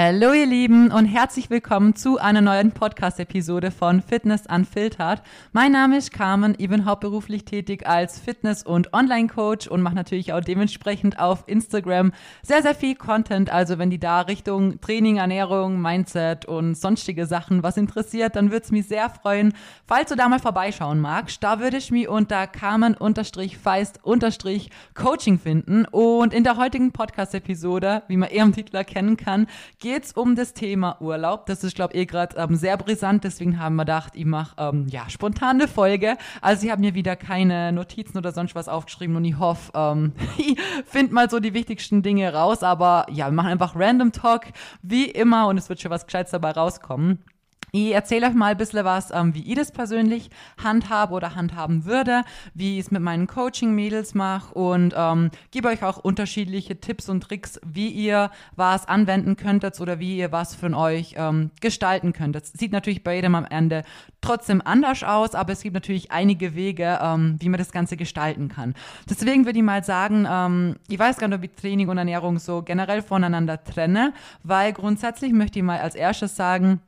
Hallo ihr Lieben und herzlich willkommen zu einer neuen Podcast-Episode von Fitness Unfiltered. Mein Name ist Carmen, ich bin hauptberuflich tätig als Fitness- und Online-Coach und mache natürlich auch dementsprechend auf Instagram sehr, sehr viel Content. Also wenn die da Richtung Training, Ernährung, Mindset und sonstige Sachen was interessiert, dann würde es mich sehr freuen, falls du da mal vorbeischauen magst. Da würde ich mich unter Carmen-Feist-Coaching finden und in der heutigen Podcast-Episode, wie man eher im Titel erkennen kann, es um das Thema Urlaub. Das ist, glaube ich, eh gerade ähm, sehr brisant. Deswegen haben wir gedacht, ich mache ähm, ja, spontane Folge. Also ich habe mir wieder keine Notizen oder sonst was aufgeschrieben und ich hoffe, ähm, ich finde mal so die wichtigsten Dinge raus. Aber ja, wir machen einfach Random Talk, wie immer, und es wird schon was Gescheites dabei rauskommen. Ich erzähle euch mal ein bisschen was, ähm, wie ich das persönlich handhabe oder handhaben würde, wie ich es mit meinen Coaching-Mädels mache und ähm, gebe euch auch unterschiedliche Tipps und Tricks, wie ihr was anwenden könntet oder wie ihr was von euch ähm, gestalten könntet. Sieht natürlich bei jedem am Ende trotzdem anders aus, aber es gibt natürlich einige Wege, ähm, wie man das Ganze gestalten kann. Deswegen würde ich mal sagen, ähm, ich weiß gar nicht, ob ich Training und Ernährung so generell voneinander trenne, weil grundsätzlich möchte ich mal als erstes sagen,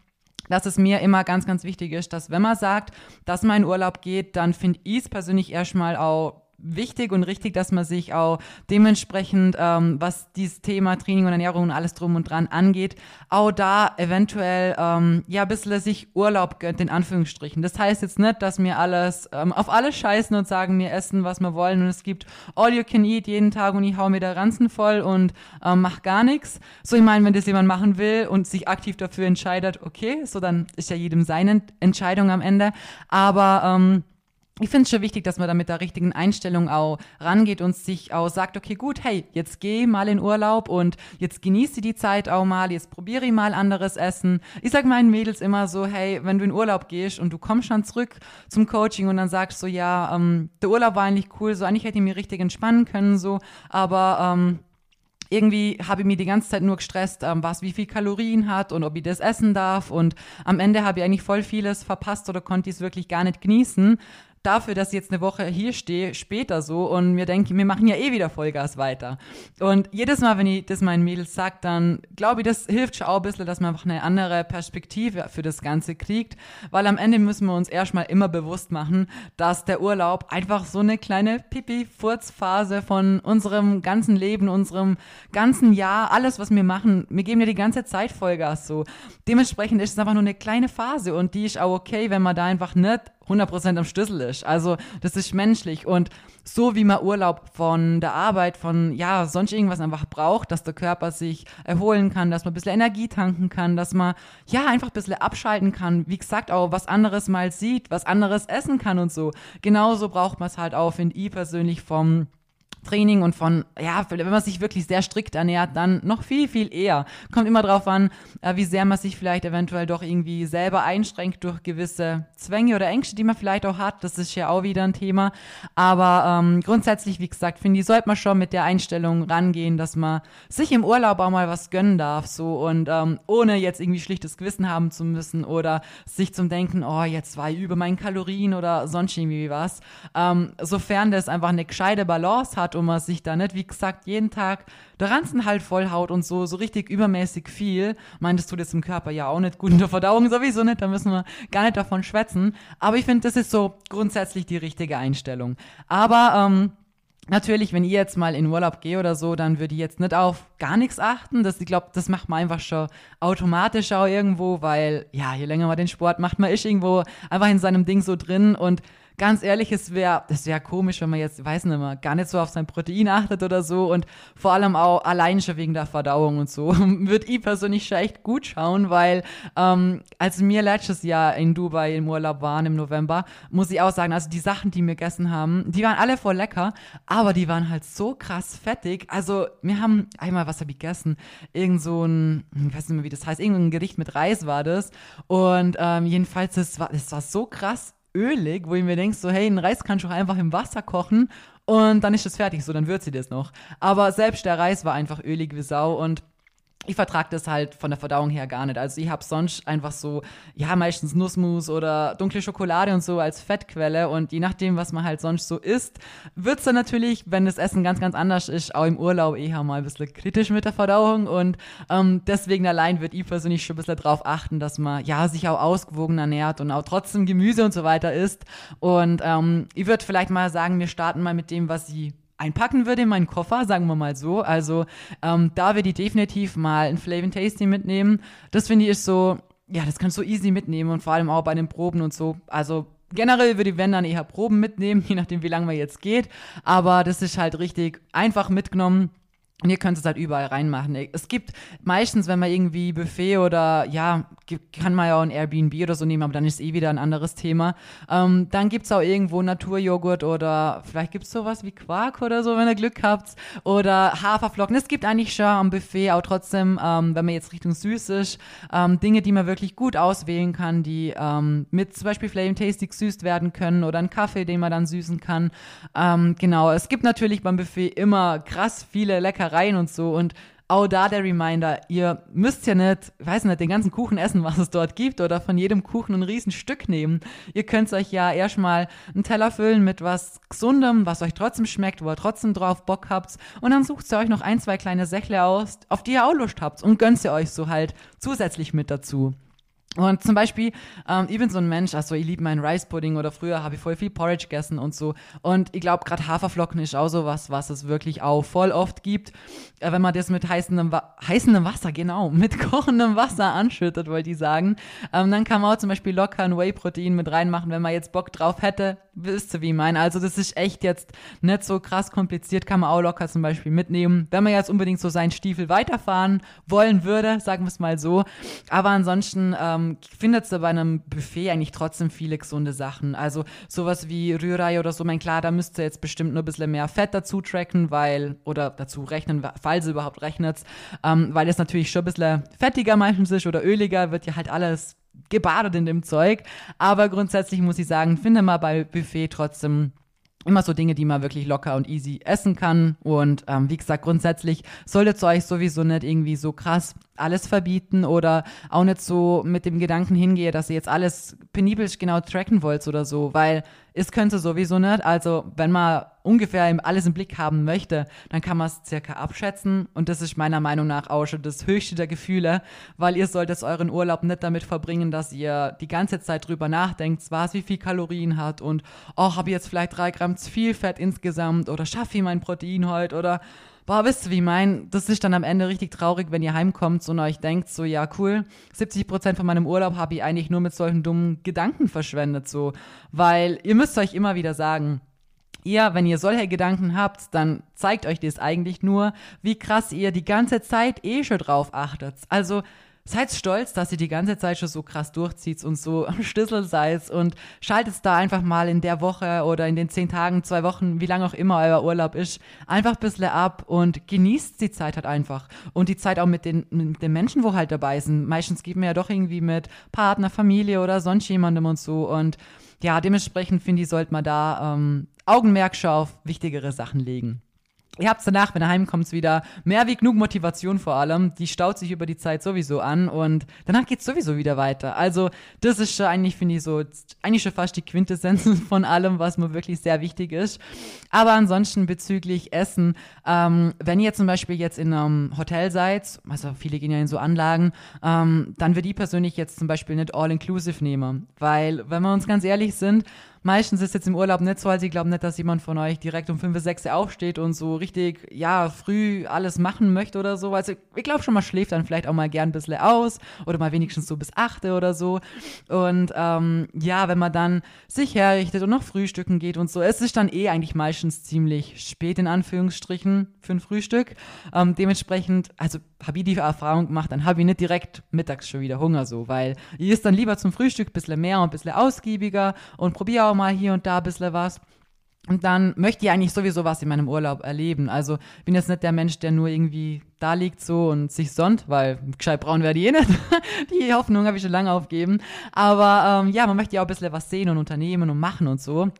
dass es mir immer ganz, ganz wichtig ist, dass wenn man sagt, dass man in Urlaub geht, dann finde ich es persönlich erstmal auch wichtig und richtig, dass man sich auch dementsprechend, ähm, was dieses Thema Training und Ernährung und alles drum und dran angeht, auch da eventuell ähm, ja ein bisschen sich Urlaub gönnt, in Anführungsstrichen. Das heißt jetzt nicht, dass wir alles ähm, auf alles scheißen und sagen, wir essen, was wir wollen und es gibt all you can eat jeden Tag und ich hau mir da Ranzen voll und ähm, mach gar nichts. So, ich meine, wenn das jemand machen will und sich aktiv dafür entscheidet, okay, so dann ist ja jedem seine Entscheidung am Ende. Aber ähm, ich finde es schon wichtig, dass man da mit der richtigen Einstellung auch rangeht und sich auch sagt, okay, gut, hey, jetzt geh mal in Urlaub und jetzt genieße die Zeit auch mal, jetzt probiere ich mal anderes Essen. Ich sag meinen Mädels immer so, hey, wenn du in Urlaub gehst und du kommst dann zurück zum Coaching und dann sagst so, ja, ähm, der Urlaub war eigentlich cool, so eigentlich hätte ich mich richtig entspannen können, so, aber ähm, irgendwie habe ich mir die ganze Zeit nur gestresst, ähm, was wie viel Kalorien hat und ob ich das essen darf. Und am Ende habe ich eigentlich voll vieles verpasst oder konnte ich es wirklich gar nicht genießen dafür, dass ich jetzt eine Woche hier stehe, später so und mir denke, wir machen ja eh wieder Vollgas weiter. Und jedes Mal, wenn ich das meinen Mädels sage, dann glaube ich, das hilft schon auch ein bisschen, dass man einfach eine andere Perspektive für das Ganze kriegt, weil am Ende müssen wir uns erstmal immer bewusst machen, dass der Urlaub einfach so eine kleine Pipi-Furzphase von unserem ganzen Leben, unserem ganzen Jahr, alles, was wir machen, wir geben ja die ganze Zeit Vollgas so. Dementsprechend ist es einfach nur eine kleine Phase und die ist auch okay, wenn man da einfach nicht 100% am Schlüssel ist. Also das ist menschlich und so wie man Urlaub von der Arbeit, von ja, sonst irgendwas einfach braucht, dass der Körper sich erholen kann, dass man ein bisschen Energie tanken kann, dass man ja einfach ein bisschen abschalten kann, wie gesagt auch was anderes mal sieht, was anderes essen kann und so. Genauso braucht man es halt auch, finde ich persönlich vom Training und von, ja, wenn man sich wirklich sehr strikt ernährt, dann noch viel, viel eher. Kommt immer drauf an, äh, wie sehr man sich vielleicht eventuell doch irgendwie selber einschränkt durch gewisse Zwänge oder Ängste, die man vielleicht auch hat. Das ist ja auch wieder ein Thema. Aber ähm, grundsätzlich, wie gesagt, finde ich, sollte man schon mit der Einstellung rangehen, dass man sich im Urlaub auch mal was gönnen darf, so und ähm, ohne jetzt irgendwie schlichtes Gewissen haben zu müssen oder sich zum Denken, oh, jetzt war ich über meinen Kalorien oder sonst irgendwie was. Ähm, sofern das einfach eine gescheite Balance hat, hat und man sich da nicht, wie gesagt, jeden Tag der Ranzen halt vollhaut und so, so richtig übermäßig viel. Meint, das tut jetzt im Körper ja auch nicht gut in der Verdauung sowieso nicht, da müssen wir gar nicht davon schwätzen. Aber ich finde, das ist so grundsätzlich die richtige Einstellung. Aber, ähm, Natürlich, wenn ich jetzt mal in Urlaub gehe oder so, dann würde ich jetzt nicht auf gar nichts achten. Das, ich glaube, das macht man einfach schon automatisch auch irgendwo, weil, ja, je länger man den Sport macht, man ist irgendwo einfach in seinem Ding so drin und ganz ehrlich, es wäre das wäre komisch, wenn man jetzt, weiß nicht mehr, gar nicht so auf sein Protein achtet oder so und vor allem auch allein schon wegen der Verdauung und so. Würde ich persönlich schon echt gut schauen, weil ähm, als wir letztes Jahr in Dubai im Urlaub waren im November, muss ich auch sagen, also die Sachen, die wir gegessen haben, die waren alle voll lecker, aber die waren halt so krass fettig. Also wir haben einmal, was habe ich gegessen? Irgend so ein, ich weiß nicht mehr, wie das heißt, irgendein Gericht mit Reis war das und ähm, jedenfalls, das war, das war so krass ölig, wo ich mir denke, so, hey, ein Reis kannst du auch einfach im Wasser kochen und dann ist es fertig, so, dann würzt sie das noch. Aber selbst der Reis war einfach ölig wie Sau und ich vertrage das halt von der Verdauung her gar nicht. Also ich habe sonst einfach so, ja, meistens Nussmus oder dunkle Schokolade und so als Fettquelle. Und je nachdem, was man halt sonst so isst, wird es dann natürlich, wenn das Essen ganz, ganz anders ist, auch im Urlaub eher mal ein bisschen kritisch mit der Verdauung. Und ähm, deswegen allein wird ich persönlich schon ein bisschen darauf achten, dass man, ja, sich auch ausgewogen ernährt und auch trotzdem Gemüse und so weiter isst. Und ähm, ich würde vielleicht mal sagen, wir starten mal mit dem, was ich einpacken würde in meinen Koffer, sagen wir mal so. Also ähm, da würde ich definitiv mal ein Flavin Tasty mitnehmen. Das finde ich ist so, ja, das kannst du easy mitnehmen und vor allem auch bei den Proben und so. Also generell würde ich, wenn dann eher Proben mitnehmen, je nachdem, wie lange man jetzt geht. Aber das ist halt richtig einfach mitgenommen. Und ihr könnt es halt überall reinmachen. Es gibt meistens, wenn man irgendwie Buffet oder ja, kann man ja auch ein Airbnb oder so nehmen, aber dann ist eh wieder ein anderes Thema. Ähm, dann gibt es auch irgendwo Naturjoghurt oder vielleicht gibt es sowas wie Quark oder so, wenn ihr Glück habt. Oder Haferflocken. Es gibt eigentlich schon am Buffet auch trotzdem, ähm, wenn man jetzt Richtung süß ist, ähm, Dinge, die man wirklich gut auswählen kann, die ähm, mit zum Beispiel Flame Tasty gesüßt werden können oder einen Kaffee, den man dann süßen kann. Ähm, genau, es gibt natürlich beim Buffet immer krass viele leckere Leckereien und so. Und auch da der Reminder, ihr müsst ja nicht, weiß nicht, den ganzen Kuchen essen, was es dort gibt, oder von jedem Kuchen ein Riesenstück nehmen. Ihr könnt euch ja erstmal einen Teller füllen mit was Gesundem, was euch trotzdem schmeckt, wo ihr trotzdem drauf Bock habt. Und dann sucht ihr euch noch ein, zwei kleine Sächle aus, auf die ihr auch Lust habt und gönnt ihr euch so halt zusätzlich mit dazu. Und zum Beispiel, ähm, ich bin so ein Mensch, also ich liebe meinen Rice Pudding oder früher habe ich voll viel Porridge gegessen und so. Und ich glaube, gerade Haferflocken ist auch so was, was es wirklich auch voll oft gibt. Äh, wenn man das mit heißendem, Wa heißendem Wasser, genau, mit kochendem Wasser anschüttet, wollte ich sagen, ähm, dann kann man auch zum Beispiel locker ein Whey-Protein mit reinmachen, wenn man jetzt Bock drauf hätte. Wisst ihr, wie ich meine? Also das ist echt jetzt nicht so krass kompliziert, kann man auch locker zum Beispiel mitnehmen. Wenn man jetzt unbedingt so seinen Stiefel weiterfahren wollen würde, sagen wir es mal so. Aber ansonsten, ähm, findet ihr bei einem Buffet eigentlich trotzdem viele gesunde Sachen. Also sowas wie Rührei oder so, mein klar, da müsst ihr jetzt bestimmt nur ein bisschen mehr Fett dazu tracken, weil, oder dazu rechnen, falls ihr überhaupt rechnet, ähm, weil es natürlich schon ein bisschen fettiger meistens ist oder öliger, wird ja halt alles gebadet in dem Zeug. Aber grundsätzlich muss ich sagen, finde mal bei Buffet trotzdem immer so Dinge, die man wirklich locker und easy essen kann. Und ähm, wie gesagt, grundsätzlich solltet ihr euch sowieso nicht irgendwie so krass alles verbieten oder auch nicht so mit dem Gedanken hingehe, dass ihr jetzt alles penibel genau tracken wollt oder so, weil es könnte sowieso nicht. Also, wenn man ungefähr alles im Blick haben möchte, dann kann man es circa abschätzen und das ist meiner Meinung nach auch schon das höchste der Gefühle, weil ihr solltet euren Urlaub nicht damit verbringen, dass ihr die ganze Zeit drüber nachdenkt, was wie viel Kalorien hat und oh, habe ich jetzt vielleicht drei Gramm zu viel Fett insgesamt oder schaffe ich mein Protein heute oder boah, wisst ihr, wie ich mein, das ist dann am Ende richtig traurig, wenn ihr heimkommt und euch denkt, so, ja, cool, 70 Prozent von meinem Urlaub habe ich eigentlich nur mit solchen dummen Gedanken verschwendet, so. Weil ihr müsst euch immer wieder sagen, ihr, wenn ihr solche Gedanken habt, dann zeigt euch das eigentlich nur, wie krass ihr die ganze Zeit eh schon drauf achtet. Also, seid stolz, dass ihr die ganze Zeit schon so krass durchzieht und so am Schlüssel seid und schaltet da einfach mal in der Woche oder in den zehn Tagen, zwei Wochen, wie lange auch immer euer Urlaub ist, einfach ein bisschen ab und genießt die Zeit halt einfach. Und die Zeit auch mit den, mit den Menschen, wo halt dabei sind. Meistens geht man ja doch irgendwie mit Partner, Familie oder sonst jemandem und so. Und ja, dementsprechend finde ich, sollte man da ähm, Augenmerk schon auf wichtigere Sachen legen. Ihr habt danach, wenn ihr heimkommt, wieder mehr wie genug Motivation vor allem. Die staut sich über die Zeit sowieso an und danach geht's sowieso wieder weiter. Also, das ist schon eigentlich, finde ich, so, eigentlich schon fast die Quintessenz von allem, was mir wirklich sehr wichtig ist. Aber ansonsten bezüglich Essen, ähm, wenn ihr zum Beispiel jetzt in einem Hotel seid, also viele gehen ja in so Anlagen, ähm, dann würde ich persönlich jetzt zum Beispiel nicht all-inclusive nehmen. Weil, wenn wir uns ganz ehrlich sind, meistens ist jetzt im Urlaub nicht so, also ich glaube nicht, dass jemand von euch direkt um 5, 6 aufsteht und so richtig, ja, früh alles machen möchte oder so. Also ich glaube schon, man schläft dann vielleicht auch mal gern ein bisschen aus oder mal wenigstens so bis 8 oder so. Und ähm, ja, wenn man dann sich herrichtet und noch frühstücken geht und so, es ist dann eh eigentlich meistens ziemlich spät in Anführungsstrichen für ein Frühstück. Ähm, dementsprechend, also habe ich die Erfahrung gemacht, dann habe ich nicht direkt mittags schon wieder Hunger so, weil ich ist dann lieber zum Frühstück ein bisschen mehr und ein bisschen ausgiebiger und probiere auch mal hier und da ein bisschen was. Und dann möchte ich eigentlich sowieso was in meinem Urlaub erleben. Also bin jetzt nicht der Mensch, der nur irgendwie da liegt so und sich sonnt, weil gescheit braun werde ich eh nicht. Die Hoffnung habe ich schon lange aufgegeben. Aber ähm, ja, man möchte ja auch ein bisschen was sehen und unternehmen und machen und so.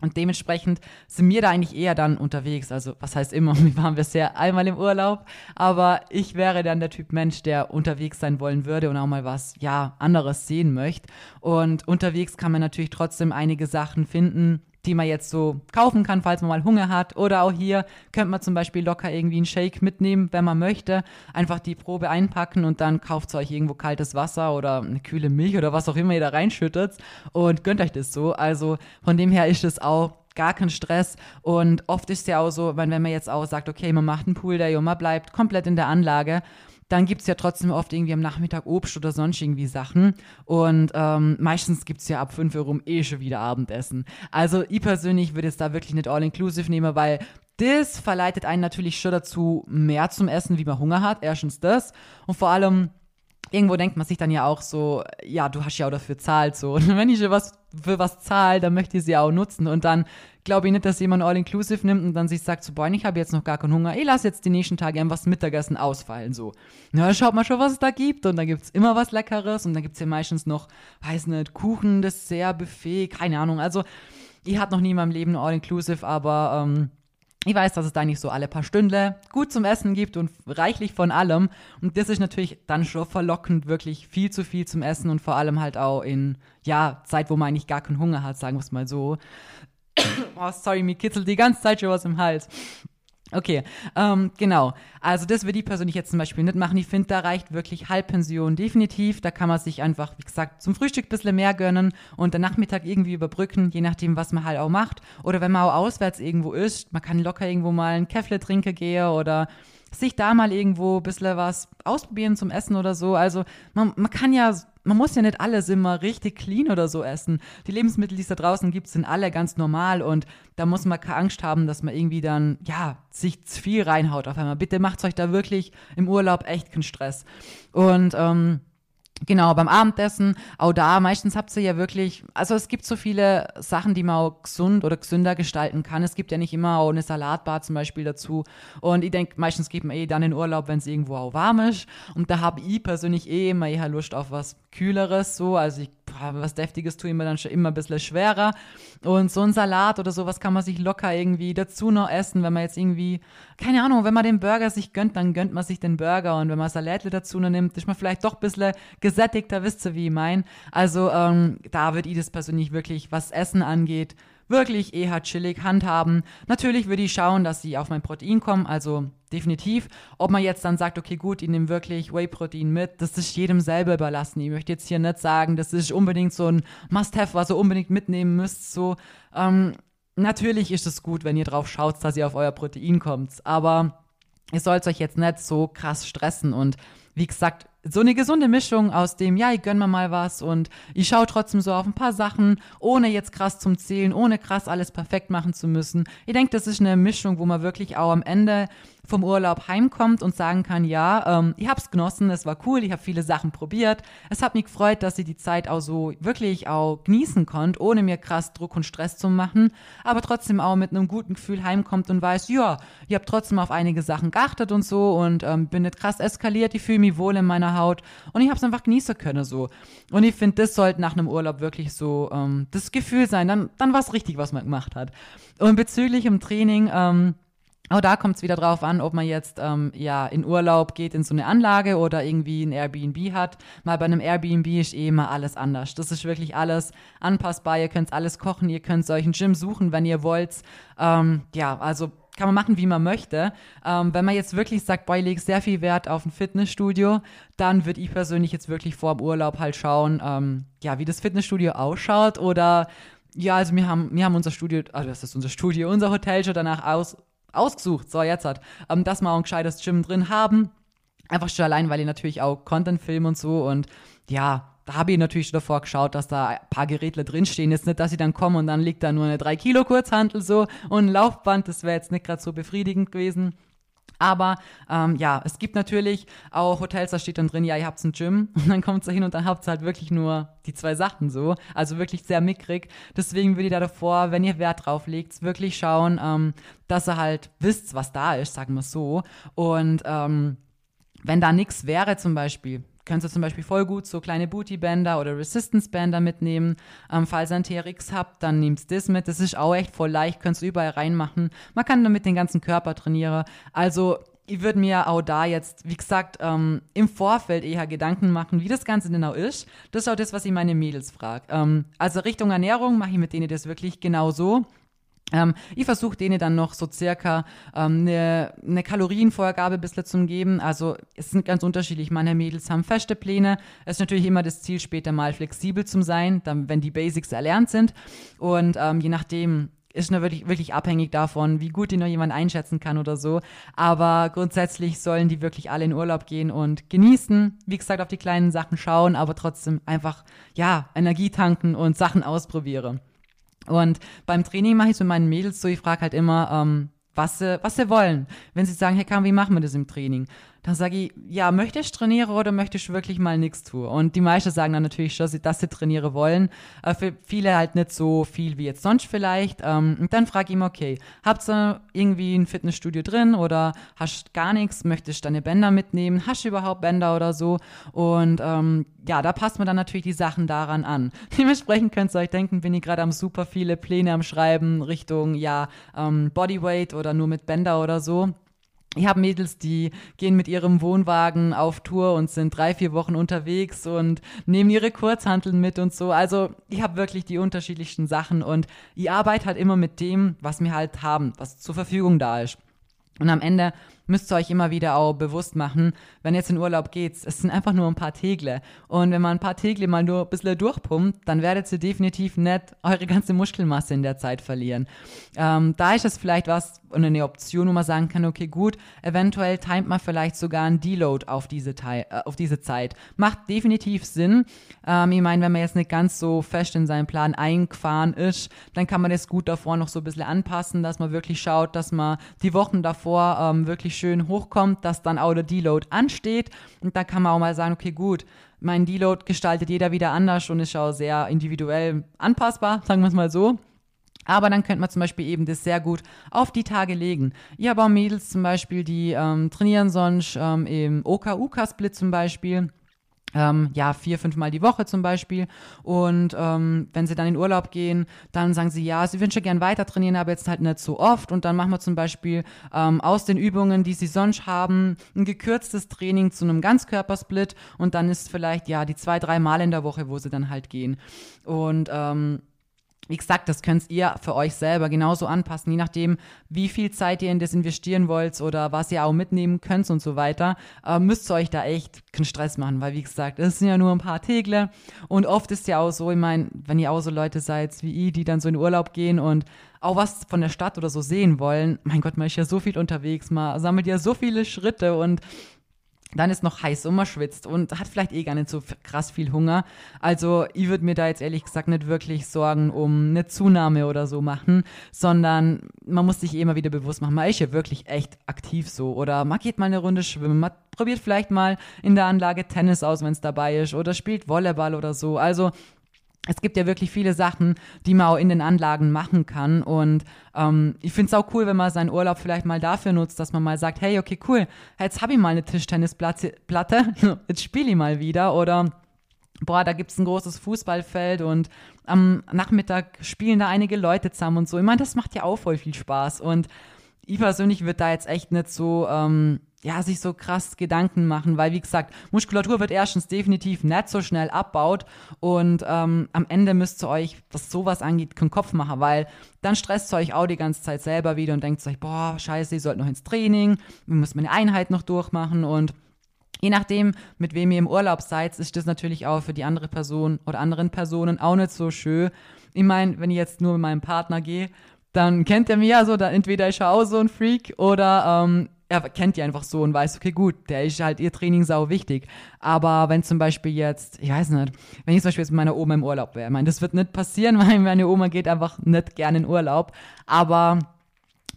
Und dementsprechend sind wir da eigentlich eher dann unterwegs. Also, was heißt immer, wir waren bisher einmal im Urlaub, aber ich wäre dann der Typ Mensch, der unterwegs sein wollen würde und auch mal was, ja, anderes sehen möchte. Und unterwegs kann man natürlich trotzdem einige Sachen finden, die man jetzt so kaufen kann, falls man mal Hunger hat. Oder auch hier könnte man zum Beispiel locker irgendwie einen Shake mitnehmen, wenn man möchte. Einfach die Probe einpacken und dann kauft ihr euch irgendwo kaltes Wasser oder eine kühle Milch oder was auch immer ihr da reinschüttet und gönnt euch das so. Also von dem her ist es auch gar kein Stress. Und oft ist es ja auch so, wenn, wenn man jetzt auch sagt, okay, man macht einen Pool Day und man bleibt komplett in der Anlage dann gibt es ja trotzdem oft irgendwie am Nachmittag Obst oder sonst irgendwie Sachen. Und ähm, meistens gibt es ja ab 5 Euro eh schon wieder Abendessen. Also ich persönlich würde jetzt da wirklich nicht all-inclusive nehmen, weil das verleitet einen natürlich schon dazu, mehr zum Essen, wie man Hunger hat. Erstens das. Und vor allem, irgendwo denkt man sich dann ja auch so, ja, du hast ja auch dafür zahlt so. Und wenn ich für was, für was zahle, dann möchte ich sie auch nutzen. Und dann glaube ich nicht, dass jemand All-Inclusive nimmt und dann sich sagt, so, boah, ich habe jetzt noch gar keinen Hunger, ich lasse jetzt die nächsten Tage einfach das Mittagessen ausfallen, so. Na, schaut mal schon, was es da gibt und dann gibt es immer was Leckeres und dann gibt es ja meistens noch, weiß nicht, Kuchen, Dessert, Buffet, keine Ahnung, also ich hatte noch nie in meinem Leben All-Inclusive, aber ähm, ich weiß, dass es da nicht so alle paar Stunden gut zum Essen gibt und reichlich von allem. Und das ist natürlich dann schon verlockend, wirklich viel zu viel zum Essen und vor allem halt auch in, ja, Zeit, wo man eigentlich gar keinen Hunger hat, sagen wir es mal so oh, sorry, mir kitzelt die ganze Zeit schon was im Hals. Okay, ähm, genau. Also das würde ich persönlich jetzt zum Beispiel nicht machen. Ich finde, da reicht wirklich Halbpension definitiv. Da kann man sich einfach, wie gesagt, zum Frühstück ein bisschen mehr gönnen und den Nachmittag irgendwie überbrücken, je nachdem, was man halt auch macht. Oder wenn man auch auswärts irgendwo ist, man kann locker irgendwo mal ein Käffle trinken gehen oder sich da mal irgendwo ein bisschen was ausprobieren zum Essen oder so. Also man, man kann ja man muss ja nicht alles immer richtig clean oder so essen. Die Lebensmittel, die es da draußen gibt, sind alle ganz normal und da muss man keine Angst haben, dass man irgendwie dann, ja, sich zu viel reinhaut auf einmal. Bitte macht euch da wirklich im Urlaub echt keinen Stress. Und, ähm, Genau, beim Abendessen, auch da, meistens habt ihr ja wirklich, also es gibt so viele Sachen, die man auch gesund oder gesünder gestalten kann. Es gibt ja nicht immer auch eine Salatbar zum Beispiel dazu. Und ich denke, meistens geht man eh dann in Urlaub, wenn es irgendwo auch warm ist. Und da habe ich persönlich eh immer eher Lust auf was Kühleres, so. Also ich was Deftiges tue ich mir dann schon immer ein bisschen schwerer. Und so ein Salat oder sowas kann man sich locker irgendwie dazu noch essen, wenn man jetzt irgendwie, keine Ahnung, wenn man den Burger sich gönnt, dann gönnt man sich den Burger. Und wenn man Salatle dazu noch nimmt, ist man vielleicht doch ein bisschen gesättigter, wisst ihr, wie ich mein. Also ähm, da würde ich das persönlich wirklich, was Essen angeht, wirklich eher chillig handhaben. Natürlich würde ich schauen, dass sie auf mein Protein kommen, also definitiv. Ob man jetzt dann sagt, okay, gut, ich nehme wirklich Whey-Protein mit, das ist jedem selber überlassen. Ich möchte jetzt hier nicht sagen, das ist unbedingt so ein Must-Have, was ihr unbedingt mitnehmen müsst. So, ähm, natürlich ist es gut, wenn ihr drauf schaut, dass ihr auf euer Protein kommt, aber ihr sollt euch jetzt nicht so krass stressen und wie gesagt, so eine gesunde Mischung aus dem, ja, ich gönn mir mal was und ich schaue trotzdem so auf ein paar Sachen, ohne jetzt krass zum Zählen, ohne krass alles perfekt machen zu müssen. Ich denke, das ist eine Mischung, wo man wirklich auch am Ende vom Urlaub heimkommt und sagen kann, ja, ähm, ich hab's genossen, es war cool, ich habe viele Sachen probiert. Es hat mich gefreut, dass ich die Zeit auch so wirklich auch genießen konnte, ohne mir krass Druck und Stress zu machen, aber trotzdem auch mit einem guten Gefühl heimkommt und weiß, ja, ich habe trotzdem auf einige Sachen geachtet und so und ähm, bin nicht krass eskaliert, ich fühle mich wohl in meiner Haut und ich habe es einfach genießen können so. Und ich finde, das sollte nach einem Urlaub wirklich so ähm, das Gefühl sein, dann, dann war es richtig, was man gemacht hat. Und bezüglich im Training, ähm, auch da kommt es wieder drauf an, ob man jetzt ähm, ja in Urlaub geht in so eine Anlage oder irgendwie ein Airbnb hat. Mal bei einem Airbnb ist eh immer alles anders. Das ist wirklich alles anpassbar. Ihr könnt alles kochen, ihr könnt solchen Gym suchen, wenn ihr wollt. Ähm, ja, also kann man machen, wie man möchte. Ähm, wenn man jetzt wirklich sagt, boah, ich lege sehr viel Wert auf ein Fitnessstudio, dann würde ich persönlich jetzt wirklich vor dem Urlaub halt schauen, ähm, ja, wie das Fitnessstudio ausschaut oder ja, also wir haben, wir haben unser Studio, also das ist unser Studio, unser Hotel schon danach aus, ausgesucht, so jetzt hat, ähm, dass wir auch ein gescheites Gym drin haben. Einfach schon allein, weil ich natürlich auch Content film und so und ja, da habe ich natürlich schon davor geschaut, dass da ein paar Geräte drinstehen. Jetzt nicht, dass sie dann kommen und dann liegt da nur eine 3 Kilo Kurzhantel so und ein Laufband. Das wäre jetzt nicht gerade so befriedigend gewesen. Aber ähm, ja, es gibt natürlich auch Hotels, da steht dann drin, ja, ihr habt ein Gym und dann kommt da hin und dann habt ihr halt wirklich nur die zwei Sachen so. Also wirklich sehr mickrig. Deswegen würde ich da davor, wenn ihr Wert drauf legt, wirklich schauen, ähm, dass ihr halt wisst, was da ist, sagen wir so. Und ähm, wenn da nichts wäre zum Beispiel, könntest du zum Beispiel voll gut so kleine Booty-Bänder oder Resistance-Bänder mitnehmen. Ähm, falls ihr ein TRX habt, dann nehmt das mit. Das ist auch echt voll leicht, könntest du überall reinmachen. Man kann damit den ganzen Körper trainieren. Also ich würde mir auch da jetzt, wie gesagt, ähm, im Vorfeld eher Gedanken machen, wie das Ganze genau ist. Das ist auch das, was ich meine Mädels frage. Ähm, also Richtung Ernährung mache ich mit denen das wirklich genau so. Ähm, ich versuche denen dann noch so circa ähm, eine, eine Kalorienvorgabe ein bisschen zu geben. Also es sind ganz unterschiedlich. Meine Mädels haben feste Pläne. Es ist natürlich immer das Ziel, später mal flexibel zu sein, dann, wenn die Basics erlernt sind. Und ähm, je nachdem ist nur wirklich, wirklich abhängig davon, wie gut die noch jemand einschätzen kann oder so. Aber grundsätzlich sollen die wirklich alle in Urlaub gehen und genießen. Wie gesagt, auf die kleinen Sachen schauen, aber trotzdem einfach, ja, Energie tanken und Sachen ausprobieren. Und beim Training mache ich es mit meinen Mädels so, ich frage halt immer, ähm, was sie, was sie wollen. Wenn sie sagen, hey, Kam, wie machen wir das im Training? Dann sage ich, ja, möchtest du trainieren oder möchtest du wirklich mal nichts tun? Und die meisten sagen dann natürlich schon, dass sie trainieren wollen. Äh, für viele halt nicht so viel wie jetzt sonst vielleicht. Ähm, und dann frage ich immer, okay, habt ihr irgendwie ein Fitnessstudio drin oder hast gar nichts? Möchtest du deine Bänder mitnehmen? Hast du überhaupt Bänder oder so? Und ähm, ja, da passt man dann natürlich die Sachen daran an. Dementsprechend könnt ihr euch denken, bin ich gerade am super viele Pläne am Schreiben Richtung, ja, ähm, Bodyweight oder nur mit Bänder oder so. Ich habe Mädels, die gehen mit ihrem Wohnwagen auf Tour und sind drei, vier Wochen unterwegs und nehmen ihre Kurzhanteln mit und so. Also ich habe wirklich die unterschiedlichsten Sachen und ich arbeite halt immer mit dem, was wir halt haben, was zur Verfügung da ist. Und am Ende müsst ihr euch immer wieder auch bewusst machen, wenn jetzt in Urlaub geht, es sind einfach nur ein paar Tegle. Und wenn man ein paar Tegle mal nur ein bisschen durchpumpt, dann werdet ihr definitiv nicht eure ganze Muskelmasse in der Zeit verlieren. Ähm, da ist es vielleicht was und eine Option, wo man sagen kann, okay, gut, eventuell timet man vielleicht sogar einen Deload auf diese, Teil, äh, auf diese Zeit. Macht definitiv Sinn. Ähm, ich meine, wenn man jetzt nicht ganz so fest in seinen Plan eingefahren ist, dann kann man das gut davor noch so ein bisschen anpassen, dass man wirklich schaut, dass man die Wochen davor ähm, wirklich schön hochkommt, dass dann auch der Deload ansteht. Und da kann man auch mal sagen, okay, gut, mein Deload gestaltet jeder wieder anders und ist auch sehr individuell anpassbar, sagen wir es mal so. Aber dann könnte man zum Beispiel eben das sehr gut auf die Tage legen. Ich habe auch Mädels zum Beispiel, die ähm, trainieren sonst ähm, im OK-UK-Split zum Beispiel. Ähm, ja, vier, fünfmal die Woche zum Beispiel. Und ähm, wenn sie dann in Urlaub gehen, dann sagen sie, ja, sie wünschen gern weiter trainieren, aber jetzt halt nicht so oft. Und dann machen wir zum Beispiel ähm, aus den Übungen, die sie sonst haben, ein gekürztes Training zu einem Ganzkörpersplit. Und dann ist vielleicht, ja, die zwei, drei Mal in der Woche, wo sie dann halt gehen. Und ähm, wie gesagt, das könnt ihr für euch selber genauso anpassen, je nachdem, wie viel Zeit ihr in das investieren wollt oder was ihr auch mitnehmen könnt und so weiter. Äh, müsst ihr euch da echt keinen Stress machen, weil wie gesagt, es sind ja nur ein paar Tegle und oft ist ja auch so, ich meine, wenn ihr auch so Leute seid wie ich, die dann so in Urlaub gehen und auch was von der Stadt oder so sehen wollen, mein Gott, man ist ja so viel unterwegs, man sammelt ja so viele Schritte und dann ist noch heiß und man schwitzt und hat vielleicht eh gar nicht so krass viel Hunger. Also ich würde mir da jetzt ehrlich gesagt nicht wirklich Sorgen um eine Zunahme oder so machen, sondern man muss sich immer wieder bewusst machen, man ist ja wirklich echt aktiv so oder man geht mal eine Runde schwimmen, man probiert vielleicht mal in der Anlage Tennis aus, wenn es dabei ist oder spielt Volleyball oder so. Also es gibt ja wirklich viele Sachen, die man auch in den Anlagen machen kann. Und ähm, ich finde es auch cool, wenn man seinen Urlaub vielleicht mal dafür nutzt, dass man mal sagt, hey, okay, cool, jetzt habe ich mal eine Tischtennisplatte, jetzt spiele ich mal wieder. Oder boah, da gibt es ein großes Fußballfeld und am Nachmittag spielen da einige Leute zusammen und so. Ich meine, das macht ja auch voll viel Spaß. Und ich persönlich würde da jetzt echt nicht so ähm, ja, sich so krass Gedanken machen, weil wie gesagt, Muskulatur wird erstens definitiv nicht so schnell abbaut und ähm, am Ende müsst ihr euch, was sowas angeht, keinen Kopf machen, weil dann stresst ihr euch auch die ganze Zeit selber wieder und denkt euch, boah, scheiße, ich sollte noch ins Training, wir müssen eine Einheit noch durchmachen und Je nachdem, mit wem ihr im Urlaub seid, ist das natürlich auch für die andere Person oder anderen Personen auch nicht so schön. Ich meine, wenn ich jetzt nur mit meinem Partner gehe, dann kennt er mich ja so, dann entweder ist er auch so ein Freak oder ähm, er kennt die einfach so und weiß, okay, gut, der ist halt ihr Training sau wichtig. Aber wenn zum Beispiel jetzt, ich weiß nicht, wenn ich zum Beispiel jetzt mit meiner Oma im Urlaub wäre, ich meine, das wird nicht passieren, weil meine Oma geht einfach nicht gerne in Urlaub. Aber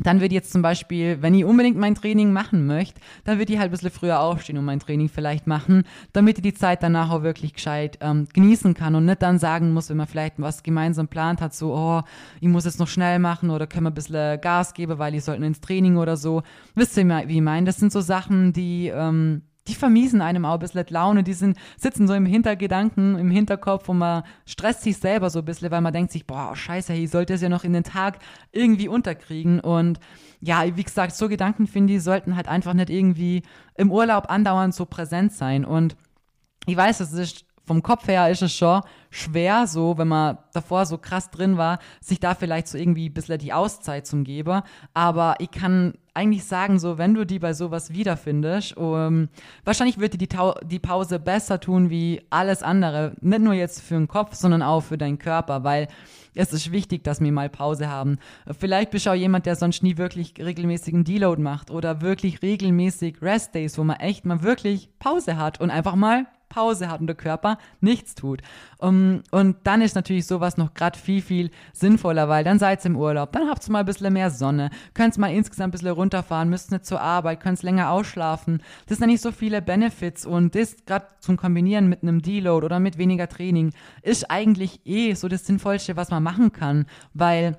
dann wird jetzt zum Beispiel, wenn ich unbedingt mein Training machen möchte, dann wird ich halt ein bisschen früher aufstehen und mein Training vielleicht machen, damit ich die Zeit danach auch wirklich gescheit ähm, genießen kann und nicht dann sagen muss, wenn man vielleicht was gemeinsam plant hat, so, oh, ich muss jetzt noch schnell machen oder können wir ein bisschen Gas geben, weil ich sollten ins Training oder so. Wisst ihr, wie ich meine? Das sind so Sachen, die, ähm, die vermiesen einem auch ein bisschen Laune, die sind, sitzen so im Hintergedanken, im Hinterkopf und man stresst sich selber so ein bisschen, weil man denkt sich, boah, scheiße, ich sollte es ja noch in den Tag irgendwie unterkriegen. Und ja, wie gesagt, so Gedanken, finde ich, sollten halt einfach nicht irgendwie im Urlaub andauernd so präsent sein. Und ich weiß, es ist vom Kopf her ist es schon schwer, so, wenn man davor so krass drin war, sich da vielleicht so irgendwie ein bisschen die Auszeit zum Geber. Aber ich kann eigentlich sagen, so, wenn du die bei sowas wiederfindest, um, wahrscheinlich wird dir die, die Pause besser tun wie alles andere. Nicht nur jetzt für den Kopf, sondern auch für deinen Körper, weil es ist wichtig, dass wir mal Pause haben. Vielleicht bist du auch jemand, der sonst nie wirklich regelmäßigen Deload macht oder wirklich regelmäßig Rest Days, wo man echt mal wirklich Pause hat und einfach mal Pause hat und der Körper nichts tut. Um, und dann ist natürlich sowas noch gerade viel, viel sinnvoller, weil dann seid ihr im Urlaub, dann habt ihr mal ein bisschen mehr Sonne, könnt mal insgesamt ein bisschen runterfahren, müsst nicht zur Arbeit, könnt länger ausschlafen. Das sind nicht so viele Benefits und das gerade zum Kombinieren mit einem Deload oder mit weniger Training ist eigentlich eh so das Sinnvollste, was man machen kann, weil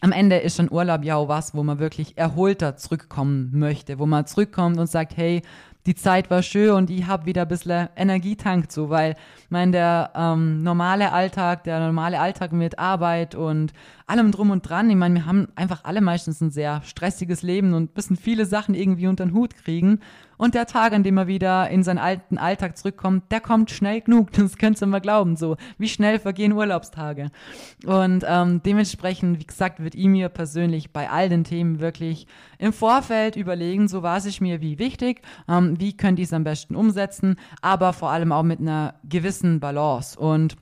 am Ende ist schon Urlaub ja auch was, wo man wirklich erholter zurückkommen möchte, wo man zurückkommt und sagt, hey, die Zeit war schön und ich habe wieder ein bisschen Energie tankt, so, weil mein der ähm, normale Alltag, der normale Alltag mit Arbeit und allem drum und dran, ich meine, wir haben einfach alle meistens ein sehr stressiges Leben und müssen viele Sachen irgendwie unter den Hut kriegen und der Tag, an dem er wieder in seinen alten Alltag zurückkommt, der kommt schnell genug. Das könnt ihr mal glauben, so wie schnell vergehen Urlaubstage. Und ähm, dementsprechend, wie gesagt, wird ihm mir persönlich bei all den Themen wirklich im Vorfeld überlegen, so was ich mir wie wichtig, ähm, wie könnte ich es am besten umsetzen, aber vor allem auch mit einer gewissen Balance. Und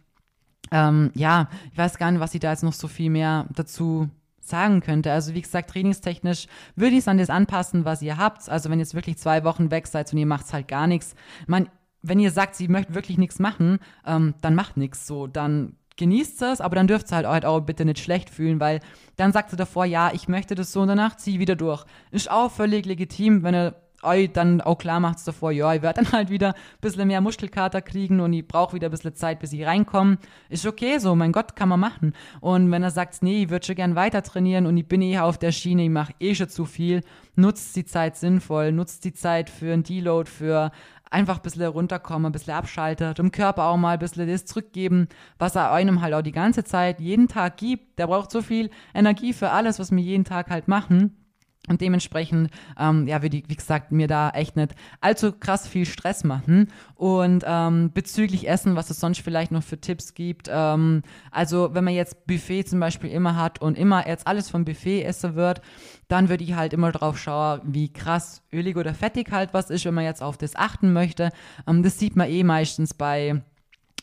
ähm, ja, ich weiß gar nicht, was ich da jetzt noch so viel mehr dazu sagen könnte. Also wie gesagt, trainingstechnisch würde ich es an das anpassen, was ihr habt. Also wenn ihr jetzt wirklich zwei Wochen weg seid und ihr macht halt gar nichts. Man, wenn ihr sagt, sie möchte wirklich nichts machen, ähm, dann macht nichts so. Dann genießt es, aber dann dürft ihr halt, halt auch bitte nicht schlecht fühlen, weil dann sagt sie davor, ja, ich möchte das so und danach zieh wieder durch. Ist auch völlig legitim, wenn ihr euch dann auch klar macht davor, ja, ich werde dann halt wieder ein bisschen mehr Muskelkater kriegen und ich brauche wieder ein bisschen Zeit, bis ich reinkomme. Ist okay so, mein Gott, kann man machen. Und wenn er sagt, nee, ich würde schon gern weiter trainieren und ich bin eh auf der Schiene, ich mache eh schon zu viel, nutzt die Zeit sinnvoll, nutzt die Zeit für ein Deload, für einfach ein bisschen runterkommen, ein bisschen abschaltet, dem Körper auch mal ein bisschen das zurückgeben, was er einem halt auch die ganze Zeit jeden Tag gibt. Der braucht so viel Energie für alles, was wir jeden Tag halt machen. Und dementsprechend, ähm, ja, würde ich, wie gesagt, mir da echt nicht allzu krass viel Stress machen. Und ähm, bezüglich Essen, was es sonst vielleicht noch für Tipps gibt. Ähm, also, wenn man jetzt Buffet zum Beispiel immer hat und immer jetzt alles vom Buffet essen wird, dann würde ich halt immer drauf schauen, wie krass ölig oder fettig halt was ist, wenn man jetzt auf das achten möchte. Ähm, das sieht man eh meistens bei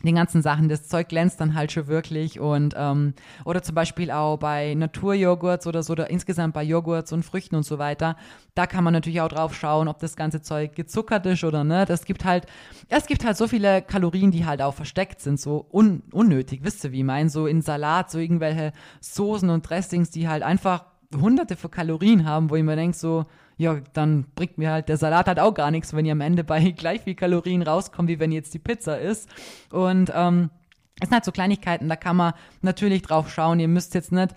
den ganzen Sachen, das Zeug glänzt dann halt schon wirklich und ähm, oder zum Beispiel auch bei Naturjoghurts oder so oder insgesamt bei Joghurts und Früchten und so weiter, da kann man natürlich auch drauf schauen, ob das ganze Zeug gezuckert ist oder nicht. Es gibt halt, es gibt halt so viele Kalorien, die halt auch versteckt sind, so un unnötig, wisst ihr wie ich meine, so in Salat, so irgendwelche Soßen und Dressings, die halt einfach hunderte von Kalorien haben, wo ich mir denke so, ja, dann bringt mir halt der Salat halt auch gar nichts, wenn ihr am Ende bei gleich viel Kalorien rauskommt, wie wenn jetzt die Pizza ist. Und ähm, es sind halt so Kleinigkeiten, da kann man natürlich drauf schauen. Ihr müsst jetzt nicht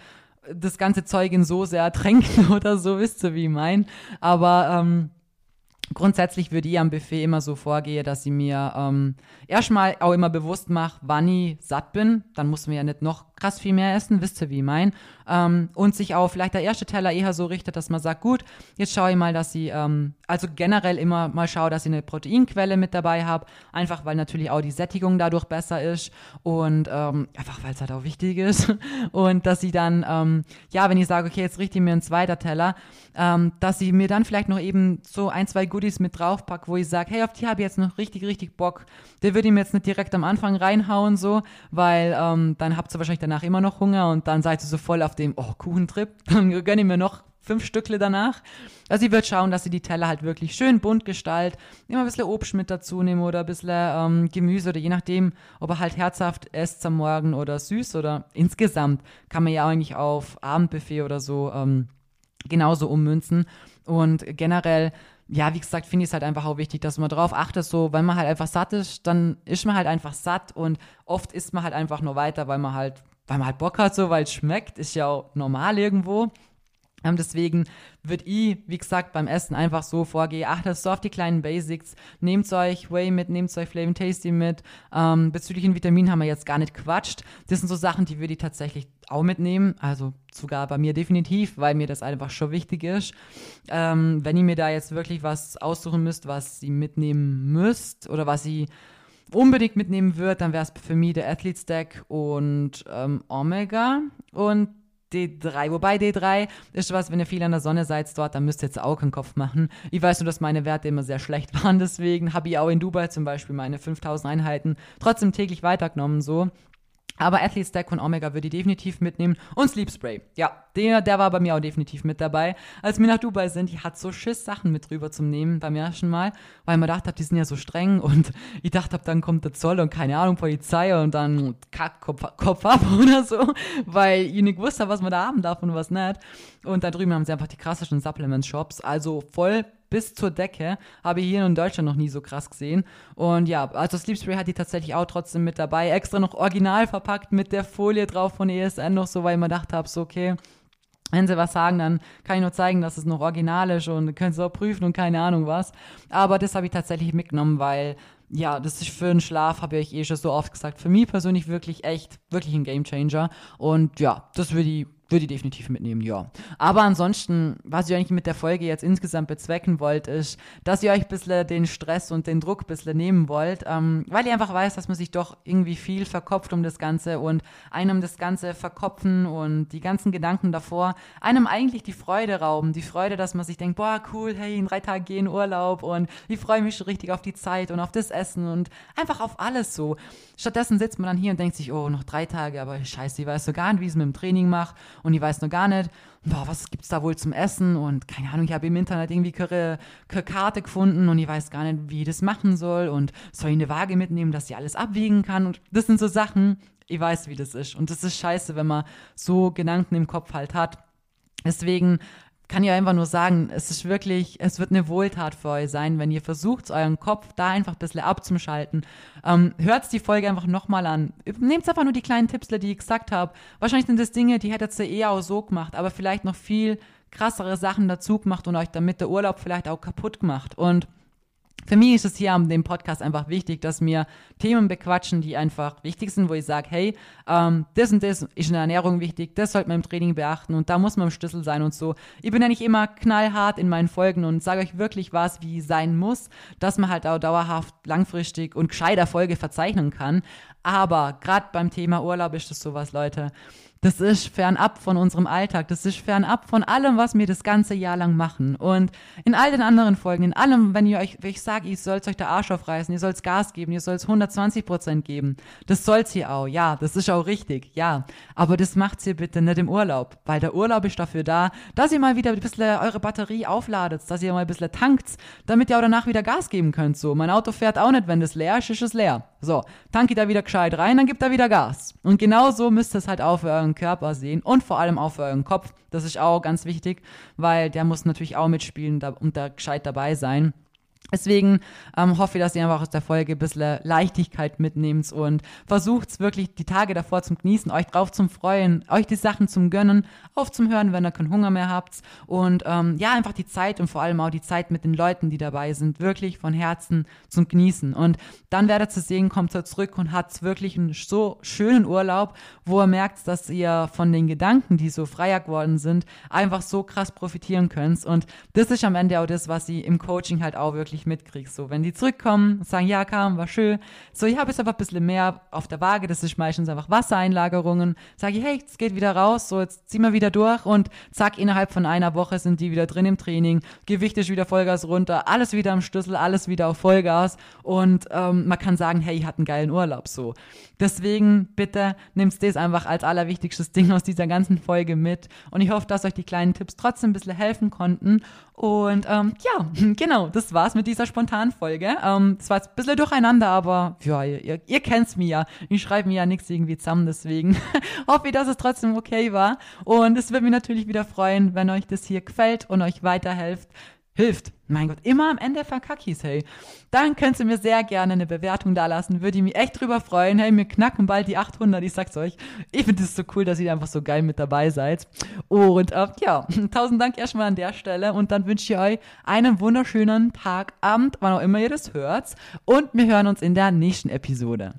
das ganze Zeug in Soße ertränken oder so, wisst ihr, wie ich mein. Aber ähm, grundsätzlich würde ich am Buffet immer so vorgehen, dass ich mir ähm, erstmal auch immer bewusst mache, wann ich satt bin. Dann muss man ja nicht noch krass viel mehr essen, wisst ihr, wie ich mein. Ähm, und sich auch vielleicht der erste Teller eher so richtet, dass man sagt, gut, jetzt schaue ich mal, dass ich, ähm, also generell immer mal schaue, dass ich eine Proteinquelle mit dabei habe, einfach weil natürlich auch die Sättigung dadurch besser ist und ähm, einfach weil es halt auch wichtig ist. Und dass ich dann, ähm, ja, wenn ich sage, okay, jetzt richte ich mir ein zweiter Teller, ähm, dass ich mir dann vielleicht noch eben so ein, zwei Goodies mit draufpacke, wo ich sage, hey, auf die habe ich jetzt noch richtig, richtig Bock. Der würde ich mir jetzt nicht direkt am Anfang reinhauen, so, weil ähm, dann habt ihr wahrscheinlich dann danach immer noch Hunger und dann seid ihr so voll auf dem, oh, Kuchentrip, dann gönne ich mir noch fünf Stückle danach. Also ich würde schauen, dass sie die Teller halt wirklich schön bunt gestaltet, immer ein bisschen Obst mit dazu nehmen oder ein bisschen ähm, Gemüse oder je nachdem, ob er halt herzhaft esst am Morgen oder süß oder insgesamt kann man ja eigentlich auf Abendbuffet oder so ähm, genauso ummünzen. Und generell ja, wie gesagt, finde ich es halt einfach auch wichtig, dass man darauf achtet, so, wenn man halt einfach satt ist, dann ist man halt einfach satt und oft isst man halt einfach nur weiter, weil man halt weil man halt Bock hat, so, weil es schmeckt, ist ja auch normal irgendwo. Ähm, deswegen würde ich, wie gesagt, beim Essen einfach so vorgehen, achtet so auf die kleinen Basics, nehmt euch Whey mit, nehmt euch Flavin Tasty mit. Ähm, bezüglich den Vitaminen haben wir jetzt gar nicht quatscht. Das sind so Sachen, die würde ich tatsächlich auch mitnehmen, also sogar bei mir definitiv, weil mir das einfach schon wichtig ist. Ähm, wenn ihr mir da jetzt wirklich was aussuchen müsst, was ihr mitnehmen müsst oder was ihr unbedingt mitnehmen würdet, dann wäre es für mich der Athlete Stack und ähm, Omega. Und D3. Wobei D3 ist was, wenn ihr viel an der Sonne seid dort, dann müsst ihr jetzt auch keinen Kopf machen. Ich weiß nur, dass meine Werte immer sehr schlecht waren, deswegen habe ich auch in Dubai zum Beispiel meine 5000 Einheiten trotzdem täglich weitergenommen, so. Aber Athlete Stack und Omega würde ich definitiv mitnehmen. Und Sleep Spray. Ja, der, der war bei mir auch definitiv mit dabei. Als wir nach Dubai sind, die hat so Schiss Sachen mit rüber zum Nehmen beim ersten Mal, weil man dachte, die sind ja so streng und ich dachte, dann kommt der Zoll und keine Ahnung, Polizei und dann kack, Kopf, Kopf ab oder so, weil ich nicht wusste, was man da haben darf und was nicht. Und da drüben haben sie einfach die krassesten Supplement-Shops. Also voll bis zur Decke. Habe ich hier in Deutschland noch nie so krass gesehen. Und ja, also Sleep Spray hat die tatsächlich auch trotzdem mit dabei. Extra noch original verpackt mit der Folie drauf von ESN noch so, weil ich mir gedacht habe, so okay, wenn sie was sagen, dann kann ich nur zeigen, dass es noch original ist und können sie auch prüfen und keine Ahnung was. Aber das habe ich tatsächlich mitgenommen, weil ja, das ist für den Schlaf, habe ich eh schon so oft gesagt, für mich persönlich wirklich echt, wirklich ein Gamechanger. Und ja, das würde ich würde ich definitiv mitnehmen, ja. Aber ansonsten, was ich eigentlich mit der Folge jetzt insgesamt bezwecken wollt, ist, dass ihr euch ein bisschen den Stress und den Druck ein bisschen nehmen wollt, ähm, weil ihr einfach weiß, dass man sich doch irgendwie viel verkopft um das Ganze und einem das Ganze verkopfen und die ganzen Gedanken davor einem eigentlich die Freude rauben. Die Freude, dass man sich denkt, boah, cool, hey, in drei Tagen gehen Urlaub und ich freue mich schon richtig auf die Zeit und auf das Essen und einfach auf alles so. Stattdessen sitzt man dann hier und denkt sich, oh, noch drei Tage, aber scheiße, ich weiß so gar nicht, wie ich es mit dem Training mache und ich weiß noch gar nicht, boah, was gibt's da wohl zum Essen? Und keine Ahnung, ich habe im Internet irgendwie eine Karte gefunden und ich weiß gar nicht, wie ich das machen soll. Und soll ich eine Waage mitnehmen, dass sie alles abwiegen kann? Und das sind so Sachen, ich weiß, wie das ist. Und das ist scheiße, wenn man so Gedanken im Kopf halt hat. Deswegen kann ja einfach nur sagen, es ist wirklich, es wird eine Wohltat für euch sein, wenn ihr versucht, euren Kopf da einfach ein bisschen abzuschalten. Ähm, hört die Folge einfach nochmal an. Nehmt einfach nur die kleinen Tipps, die ich gesagt habe. Wahrscheinlich sind das Dinge, die hättet ihr eher auch so gemacht, aber vielleicht noch viel krassere Sachen dazu gemacht und euch damit der Urlaub vielleicht auch kaputt gemacht. Und für mich ist es hier an dem Podcast einfach wichtig, dass wir Themen bequatschen, die einfach wichtig sind, wo ich sage, hey, ähm, das und das ist in der Ernährung wichtig, das sollte man im Training beachten und da muss man im Schlüssel sein und so. Ich bin ja nicht immer knallhart in meinen Folgen und sage euch wirklich was, wie sein muss, dass man halt auch dauerhaft, langfristig und gescheit Erfolge verzeichnen kann. Aber gerade beim Thema Urlaub ist das sowas, Leute. Das ist fernab von unserem Alltag. Das ist fernab von allem, was wir das ganze Jahr lang machen. Und in all den anderen Folgen, in allem, wenn ihr euch, wenn ich sage, ihr sollt euch der Arsch aufreißen, ihr sollt Gas geben, ihr sollt 120 Prozent geben. Das soll's ihr auch. Ja, das ist auch richtig. Ja. Aber das macht's ihr bitte nicht im Urlaub. Weil der Urlaub ist dafür da, dass ihr mal wieder ein bisschen eure Batterie aufladet, dass ihr mal ein bisschen tankt, damit ihr auch danach wieder Gas geben könnt. So. Mein Auto fährt auch nicht, wenn das leer ist, ist es leer. So. Tank da wieder gescheit rein, dann gibt er wieder Gas. Und genau so müsst ihr es halt für euren Körper sehen und vor allem auch für euren Kopf. Das ist auch ganz wichtig, weil der muss natürlich auch mitspielen und da gescheit dabei sein. Deswegen ähm, hoffe ich, dass ihr einfach aus der Folge ein bisschen Leichtigkeit mitnehmt und versucht wirklich die Tage davor zum Genießen, euch drauf zum Freuen, euch die Sachen zum Gönnen, aufzuhören, wenn ihr keinen Hunger mehr habt und ähm, ja, einfach die Zeit und vor allem auch die Zeit mit den Leuten, die dabei sind, wirklich von Herzen zum Genießen. Und dann werdet ihr sehen, kommt ihr zurück und habt wirklich einen so schönen Urlaub, wo ihr merkt, dass ihr von den Gedanken, die so freier geworden sind, einfach so krass profitieren könnt. Und das ist am Ende auch das, was sie im Coaching halt auch wirklich richtig mitkriegst. So, wenn die zurückkommen und sagen, ja, kam, war schön. So, ich habe jetzt einfach ein bisschen mehr auf der Waage. Das ist meistens einfach Wassereinlagerungen. Sage ich, hey, es geht wieder raus. So, jetzt ziehen wir wieder durch und zack, innerhalb von einer Woche sind die wieder drin im Training. Gewicht ist wieder Vollgas runter. Alles wieder am Schlüssel, alles wieder auf Vollgas. Und ähm, man kann sagen, hey, ich hatte einen geilen Urlaub. So. Deswegen bitte nimmst das einfach als allerwichtigstes Ding aus dieser ganzen Folge mit. Und ich hoffe, dass euch die kleinen Tipps trotzdem ein bisschen helfen konnten. Und ähm, ja, genau, das war's mit dieser spontanen Folge. Ähm, es war jetzt ein bisschen durcheinander, aber ja, ihr, ihr kennt's mir ja. Ich schreibe mir ja nichts irgendwie zusammen, deswegen hoffe ich, dass es trotzdem okay war. Und es würde mich natürlich wieder freuen, wenn euch das hier gefällt und euch weiterhilft hilft. Mein Gott, immer am Ende verkackis, hey. Dann könnt ihr mir sehr gerne eine Bewertung da lassen. Würde ich mich echt drüber freuen. Hey, wir knacken bald die 800, ich sag's euch. Ich finde es so cool, dass ihr einfach so geil mit dabei seid. Und äh, ja, tausend Dank erstmal an der Stelle. Und dann wünsche ich euch einen wunderschönen Tag, Abend, wann auch immer ihr das hört. Und wir hören uns in der nächsten Episode.